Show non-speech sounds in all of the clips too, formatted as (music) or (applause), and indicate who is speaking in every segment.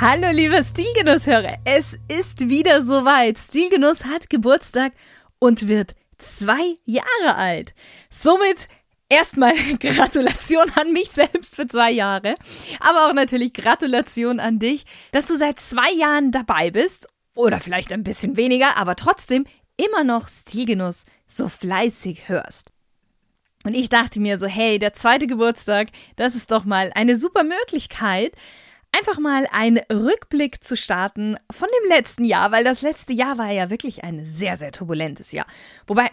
Speaker 1: Hallo lieber Stilgenusshörer, es ist wieder soweit. Stilgenuss hat Geburtstag und wird zwei Jahre alt. Somit erstmal (laughs) Gratulation an mich selbst für zwei Jahre, aber auch natürlich Gratulation an dich, dass du seit zwei Jahren dabei bist oder vielleicht ein bisschen weniger, aber trotzdem immer noch Stilgenuss so fleißig hörst. Und ich dachte mir so, hey, der zweite Geburtstag, das ist doch mal eine super Möglichkeit, einfach mal einen Rückblick zu starten von dem letzten Jahr, weil das letzte Jahr war ja wirklich ein sehr, sehr turbulentes Jahr. Wobei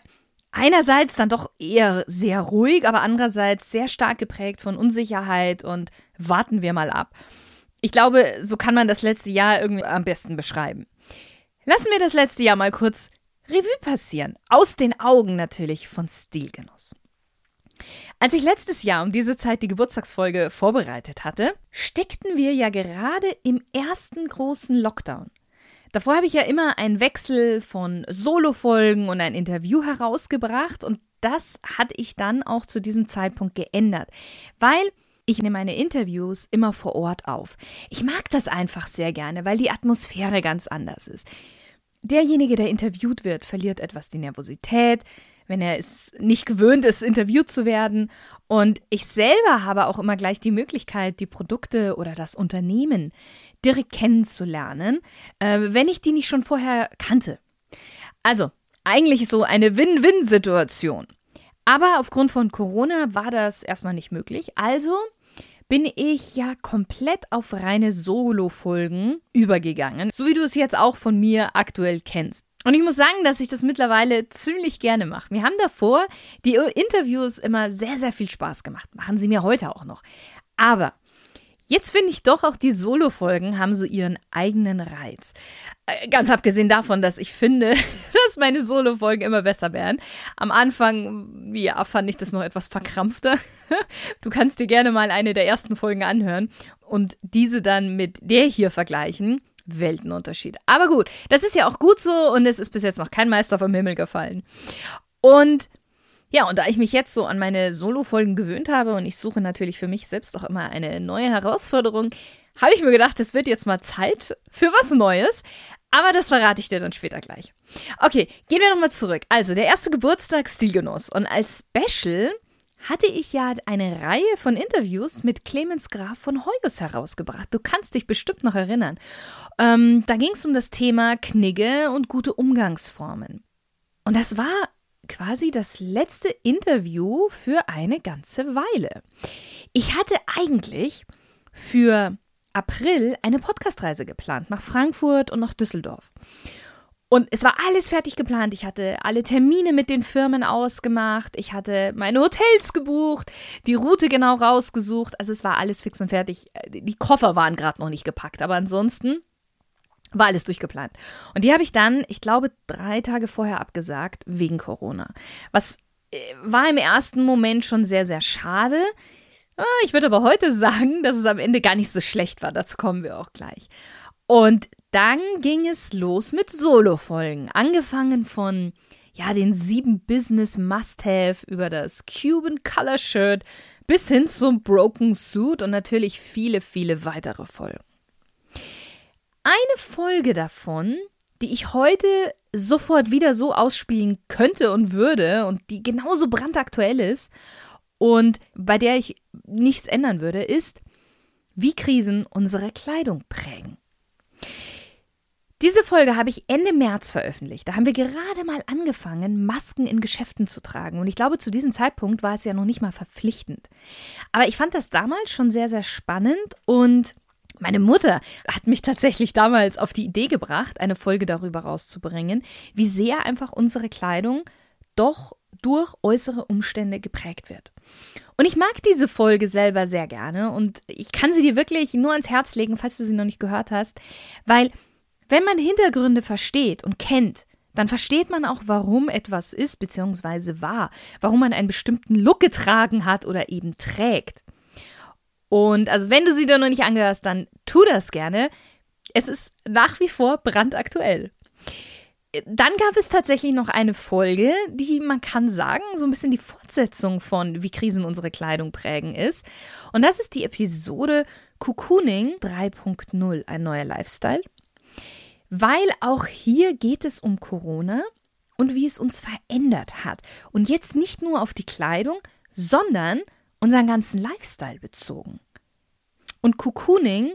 Speaker 1: einerseits dann doch eher sehr ruhig, aber andererseits sehr stark geprägt von Unsicherheit und warten wir mal ab. Ich glaube, so kann man das letzte Jahr irgendwie am besten beschreiben. Lassen wir das letzte Jahr mal kurz Revue passieren. Aus den Augen natürlich von Stilgenuss. Als ich letztes Jahr um diese Zeit die Geburtstagsfolge vorbereitet hatte, steckten wir ja gerade im ersten großen Lockdown. Davor habe ich ja immer einen Wechsel von Solo-Folgen und ein Interview herausgebracht und das hatte ich dann auch zu diesem Zeitpunkt geändert, weil ich nehme meine Interviews immer vor Ort auf. Ich mag das einfach sehr gerne, weil die Atmosphäre ganz anders ist. Derjenige, der interviewt wird, verliert etwas die Nervosität, wenn er es nicht gewöhnt ist, interviewt zu werden. Und ich selber habe auch immer gleich die Möglichkeit, die Produkte oder das Unternehmen direkt kennenzulernen, äh, wenn ich die nicht schon vorher kannte. Also, eigentlich so eine Win-Win-Situation. Aber aufgrund von Corona war das erstmal nicht möglich. Also bin ich ja komplett auf reine Solo-Folgen übergegangen, so wie du es jetzt auch von mir aktuell kennst. Und ich muss sagen, dass ich das mittlerweile ziemlich gerne mache. Mir haben davor die Interviews immer sehr, sehr viel Spaß gemacht. Machen sie mir heute auch noch. Aber Jetzt finde ich doch auch die Solo-Folgen haben so ihren eigenen Reiz. Äh, ganz abgesehen davon, dass ich finde, (laughs) dass meine Solo-Folgen immer besser werden. Am Anfang, ja, fand ich das noch etwas verkrampfter. (laughs) Du kannst dir gerne mal eine der ersten Folgen anhören und diese dann mit der hier vergleichen. Weltenunterschied. Aber gut, das ist ja auch gut so und es ist bis jetzt noch kein Meister vom Himmel gefallen. Und ja, und da ich mich jetzt so an meine Solo-Folgen gewöhnt habe und ich suche natürlich für mich selbst auch immer eine neue Herausforderung, habe ich mir gedacht, es wird jetzt mal Zeit für was Neues. Aber das verrate ich dir dann später gleich. Okay, gehen wir nochmal zurück. Also, der erste Geburtstag Stilgenuss. Und als Special hatte ich ja eine Reihe von Interviews mit Clemens Graf von Heus herausgebracht. Du kannst dich bestimmt noch erinnern. Ähm, da ging es um das Thema Knigge und gute Umgangsformen. Und das war quasi das letzte Interview für eine ganze Weile. Ich hatte eigentlich für April eine Podcastreise geplant nach Frankfurt und nach Düsseldorf. Und es war alles fertig geplant. Ich hatte alle Termine mit den Firmen ausgemacht. Ich hatte meine Hotels gebucht, die Route genau rausgesucht. Also es war alles fix und fertig. Die Koffer waren gerade noch nicht gepackt, aber ansonsten war alles durchgeplant. Und die habe ich dann, ich glaube, drei Tage vorher abgesagt, wegen Corona. Was äh, war im ersten Moment schon sehr, sehr schade. Ah, ich würde aber heute (laughs) sagen, dass es am Ende gar nicht so schlecht war. Dazu kommen wir auch gleich. Und dann ging es los mit Solo-Folgen. Angefangen von ja, den sieben Business Must-Have über das Cuban Color Shirt bis hin zum Broken Suit und natürlich viele, viele weitere Folgen eine Folge davon, die ich heute sofort wieder so ausspielen könnte und würde und die genauso brandaktuell ist und bei der ich nichts ändern würde, ist, wie Krisen unsere Kleidung prägen. Diese Folge habe ich Ende März veröffentlicht. Da haben wir gerade mal angefangen, Masken in Geschäften zu tragen. Und ich glaube, zu diesem Zeitpunkt war es ja noch nicht mal verpflichtend. Aber ich fand das damals schon sehr, sehr spannend und meine Mutter hat mich tatsächlich damals auf die Idee gebracht, eine Folge darüber rauszubringen, wie sehr einfach unsere Kleidung doch durch äußere Umstände geprägt wird. Und ich mag diese Folge selber sehr gerne und ich kann sie dir wirklich nur ans Herz legen, falls du sie noch nicht gehört hast, weil wenn man Hintergründe versteht und kennt, dann versteht man auch, warum etwas ist bzw. war, warum man einen bestimmten Look getragen hat oder eben trägt. Und also wenn du sie dir noch nicht angehörst, dann tu das gerne. Es ist nach wie vor brandaktuell. Dann gab es tatsächlich noch eine Folge, die man kann sagen, so ein bisschen die Fortsetzung von Wie Krisen unsere Kleidung prägen ist. Und das ist die Episode Cocooning 3.0, ein neuer Lifestyle. Weil auch hier geht es um Corona und wie es uns verändert hat. Und jetzt nicht nur auf die Kleidung, sondern unseren ganzen Lifestyle bezogen. Und Cocooning,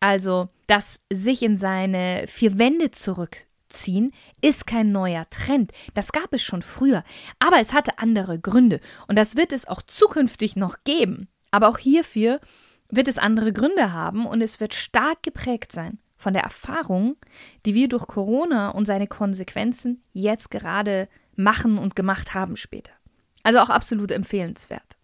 Speaker 1: also das sich in seine vier Wände zurückziehen, ist kein neuer Trend. Das gab es schon früher. Aber es hatte andere Gründe. Und das wird es auch zukünftig noch geben. Aber auch hierfür wird es andere Gründe haben und es wird stark geprägt sein von der Erfahrung, die wir durch Corona und seine Konsequenzen jetzt gerade machen und gemacht haben später. Also auch absolut empfehlenswert.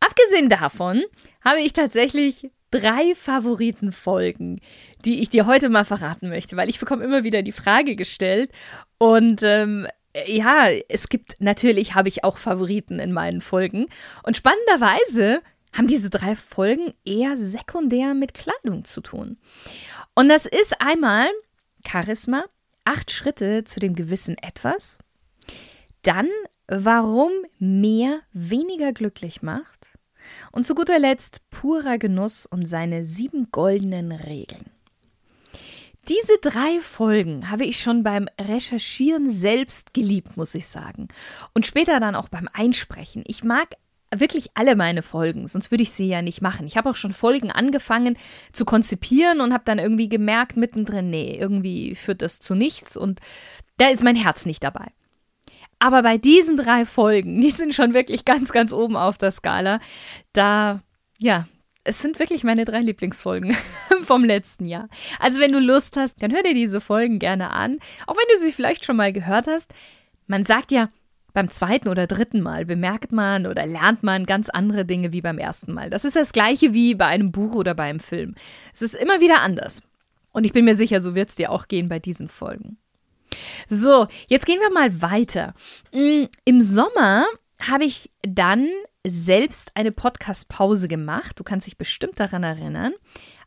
Speaker 1: Abgesehen davon habe ich tatsächlich drei Favoritenfolgen, die ich dir heute mal verraten möchte, weil ich bekomme immer wieder die Frage gestellt und ähm, ja, es gibt natürlich habe ich auch Favoriten in meinen Folgen und spannenderweise haben diese drei Folgen eher sekundär mit Kleidung zu tun. Und das ist einmal Charisma, acht Schritte zu dem gewissen Etwas, dann warum mehr weniger glücklich macht und zu guter Letzt purer Genuss und seine sieben goldenen Regeln. Diese drei Folgen habe ich schon beim Recherchieren selbst geliebt, muss ich sagen. Und später dann auch beim Einsprechen. Ich mag wirklich alle meine Folgen, sonst würde ich sie ja nicht machen. Ich habe auch schon Folgen angefangen zu konzipieren und habe dann irgendwie gemerkt mittendrin, nee, irgendwie führt das zu nichts und da ist mein Herz nicht dabei. Aber bei diesen drei Folgen, die sind schon wirklich ganz, ganz oben auf der Skala, da, ja, es sind wirklich meine drei Lieblingsfolgen (laughs) vom letzten Jahr. Also wenn du Lust hast, dann hör dir diese Folgen gerne an, auch wenn du sie vielleicht schon mal gehört hast. Man sagt ja, beim zweiten oder dritten Mal bemerkt man oder lernt man ganz andere Dinge wie beim ersten Mal. Das ist das gleiche wie bei einem Buch oder bei einem Film. Es ist immer wieder anders. Und ich bin mir sicher, so wird es dir auch gehen bei diesen Folgen. So, jetzt gehen wir mal weiter. Mm, Im Sommer habe ich dann selbst eine Podcast-Pause gemacht. Du kannst dich bestimmt daran erinnern.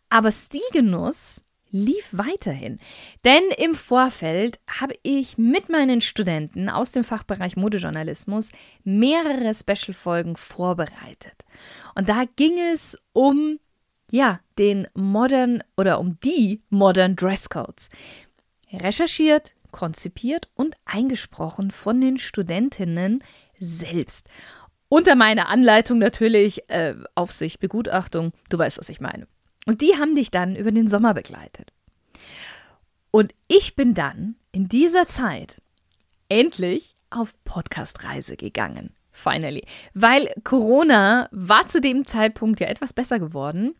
Speaker 1: Aber Stilgenuss lief weiterhin. Denn im Vorfeld habe ich mit meinen Studenten aus dem Fachbereich Modejournalismus mehrere Special-Folgen vorbereitet. Und da ging es um ja, den Modern oder um die Modern Dresscodes. Recherchiert, konzipiert und eingesprochen von den Studentinnen selbst. Unter meiner Anleitung natürlich, äh, Aufsicht, Begutachtung, du weißt, was ich meine. Und die haben dich dann über den Sommer begleitet. Und ich bin dann in dieser Zeit endlich auf Podcastreise gegangen. Finally. Weil Corona war zu dem Zeitpunkt ja etwas besser geworden.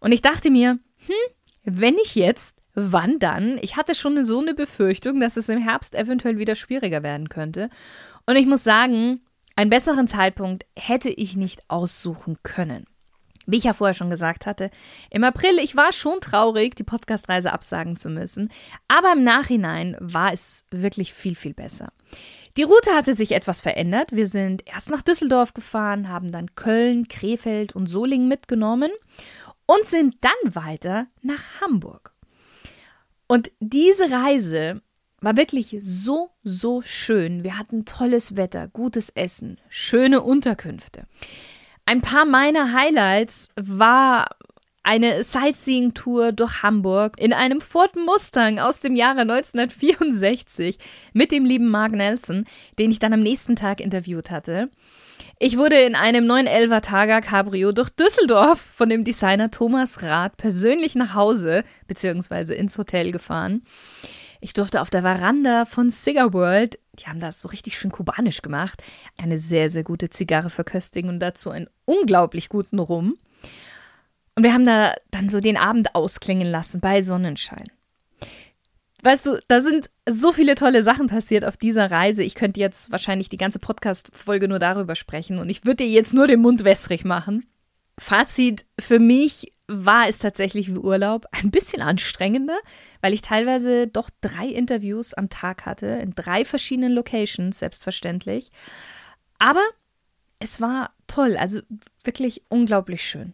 Speaker 1: Und ich dachte mir, hm, wenn ich jetzt, wann dann? Ich hatte schon so eine Befürchtung, dass es im Herbst eventuell wieder schwieriger werden könnte. Und ich muss sagen, einen besseren Zeitpunkt hätte ich nicht aussuchen können. Wie ich ja vorher schon gesagt hatte, im April, ich war schon traurig, die Podcastreise absagen zu müssen, aber im Nachhinein war es wirklich viel, viel besser. Die Route hatte sich etwas verändert. Wir sind erst nach Düsseldorf gefahren, haben dann Köln, Krefeld und Solingen mitgenommen und sind dann weiter nach Hamburg. Und diese Reise war wirklich so, so schön. Wir hatten tolles Wetter, gutes Essen, schöne Unterkünfte. Ein paar meiner Highlights war eine Sightseeing-Tour durch Hamburg in einem Ford Mustang aus dem Jahre 1964 mit dem lieben Mark Nelson, den ich dann am nächsten Tag interviewt hatte. Ich wurde in einem 911er Targa Cabrio durch Düsseldorf von dem Designer Thomas Rath persönlich nach Hause bzw. ins Hotel gefahren. Ich durfte auf der Veranda von Cigar World, die haben das so richtig schön kubanisch gemacht, eine sehr, sehr gute Zigarre verköstigen und dazu einen unglaublich guten Rum. Und wir haben da dann so den Abend ausklingen lassen bei Sonnenschein. Weißt du, da sind so viele tolle Sachen passiert auf dieser Reise. Ich könnte jetzt wahrscheinlich die ganze Podcast-Folge nur darüber sprechen und ich würde dir jetzt nur den Mund wässrig machen. Fazit für mich war es tatsächlich wie Urlaub ein bisschen anstrengender, weil ich teilweise doch drei Interviews am Tag hatte, in drei verschiedenen Locations, selbstverständlich. Aber es war toll, also wirklich unglaublich schön.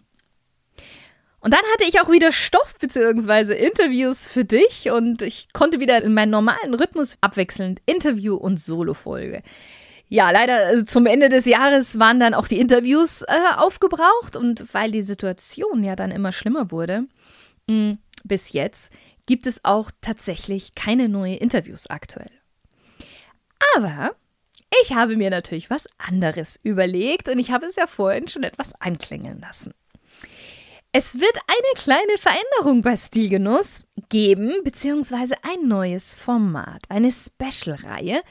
Speaker 1: Und dann hatte ich auch wieder Stoff bzw. Interviews für dich und ich konnte wieder in meinen normalen Rhythmus abwechselnd Interview und Solo-Folge. Ja, leider also zum Ende des Jahres waren dann auch die Interviews äh, aufgebraucht und weil die Situation ja dann immer schlimmer wurde, mh, hm, bis jetzt gibt es auch tatsächlich keine neuen Interviews aktuell. Aber ich habe mir natürlich was anderes überlegt und ich habe es ja vorhin schon etwas anklingen lassen. Es wird eine kleine Veränderung bei Stilgenuss geben, beziehungsweise ein neues Format, eine Special-Reihe,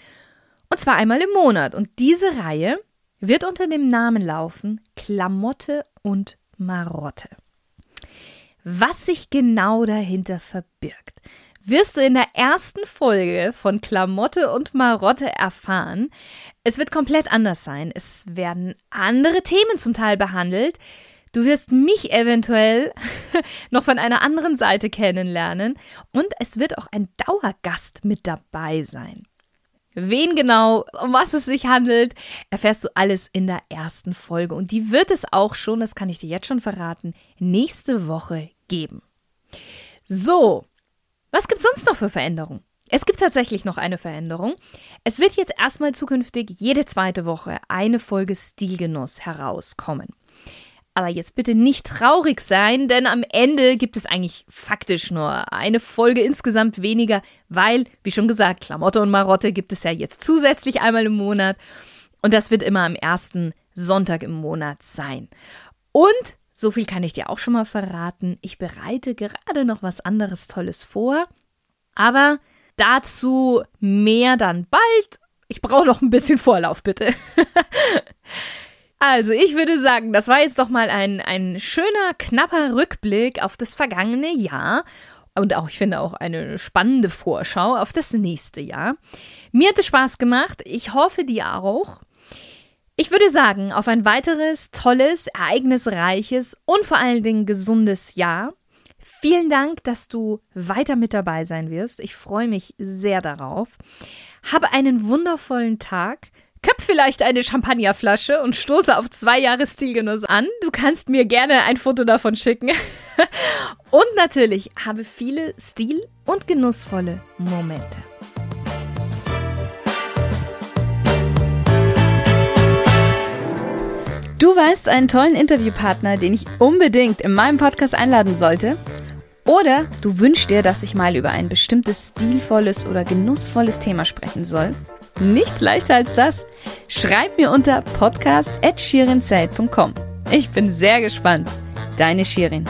Speaker 1: und zwar einmal im Monat. Und diese Reihe wird unter dem Namen laufen Klamotte und Marotte. Was sich genau dahinter verbirgt, wirst du in der ersten Folge von Klamotte und Marotte erfahren. Es wird komplett anders sein. Es werden andere Themen zum Teil behandelt. Du wirst mich eventuell (laughs) noch von einer anderen Seite kennenlernen und es wird auch ein Dauergast mit dabei sein. Wen genau, um was es sich handelt, erfährst du alles in der ersten Folge. Und die wird es auch schon, das kann ich dir jetzt schon verraten, nächste Woche geben. So, was gibt es sonst noch für Veränderungen? Es gibt tatsächlich noch eine Veränderung. Es wird jetzt erstmal zukünftig jede zweite Woche eine Folge Stilgenuss herauskommen. Aber jetzt bitte nicht traurig sein, denn am Ende gibt es eigentlich faktisch nur eine Folge insgesamt weniger, weil, wie schon gesagt, Klamotte und Marotte gibt es ja jetzt zusätzlich einmal im Monat. Und das wird immer am ersten Sonntag im Monat sein. Und so viel kann ich dir auch schon mal verraten. Ich bereite gerade noch was anderes Tolles vor. Aber dazu mehr dann bald. Ich brauche noch ein bisschen Vorlauf, bitte. (laughs) Also, ich würde sagen, das war jetzt doch mal ein, ein schöner, knapper Rückblick auf das vergangene Jahr. Und auch, ich finde, auch eine spannende Vorschau auf das nächste Jahr. Mir hat es Spaß gemacht. Ich hoffe, dir auch. Ich würde sagen, auf ein weiteres tolles, ereignisreiches und vor allen Dingen gesundes Jahr. Vielen Dank, dass du weiter mit dabei sein wirst. Ich freue mich sehr darauf. Habe einen wundervollen Tag. Vielleicht eine Champagnerflasche und stoße auf zwei Jahre Stilgenuss an. Du kannst mir gerne ein Foto davon schicken. (laughs) und natürlich habe viele stil- und genussvolle Momente. Du weißt einen tollen Interviewpartner, den ich unbedingt in meinem Podcast einladen sollte? Oder du wünschst dir, dass ich mal über ein bestimmtes stilvolles oder genussvolles Thema sprechen soll? Nichts leichter als das. Schreib mir unter podcast.shirinzeit.com. Ich bin sehr gespannt. Deine Shirin.